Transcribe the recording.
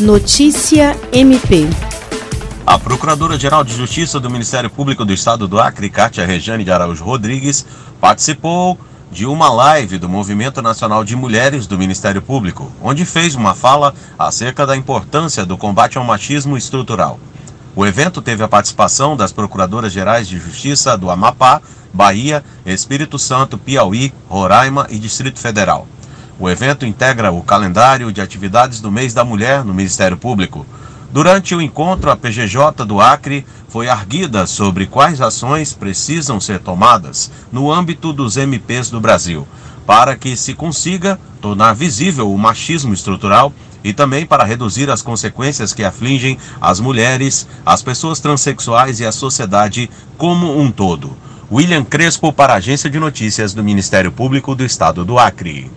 Notícia MP. A Procuradora-Geral de Justiça do Ministério Público do Estado do Acre, Cátia Rejane de Araújo Rodrigues, participou de uma live do Movimento Nacional de Mulheres do Ministério Público, onde fez uma fala acerca da importância do combate ao machismo estrutural. O evento teve a participação das Procuradoras-Gerais de Justiça do Amapá, Bahia, Espírito Santo, Piauí, Roraima e Distrito Federal. O evento integra o calendário de atividades do mês da mulher no Ministério Público. Durante o encontro, a PGJ do Acre foi arguida sobre quais ações precisam ser tomadas no âmbito dos MPs do Brasil, para que se consiga tornar visível o machismo estrutural e também para reduzir as consequências que afligem as mulheres, as pessoas transexuais e a sociedade como um todo. William Crespo para a Agência de Notícias do Ministério Público do Estado do Acre.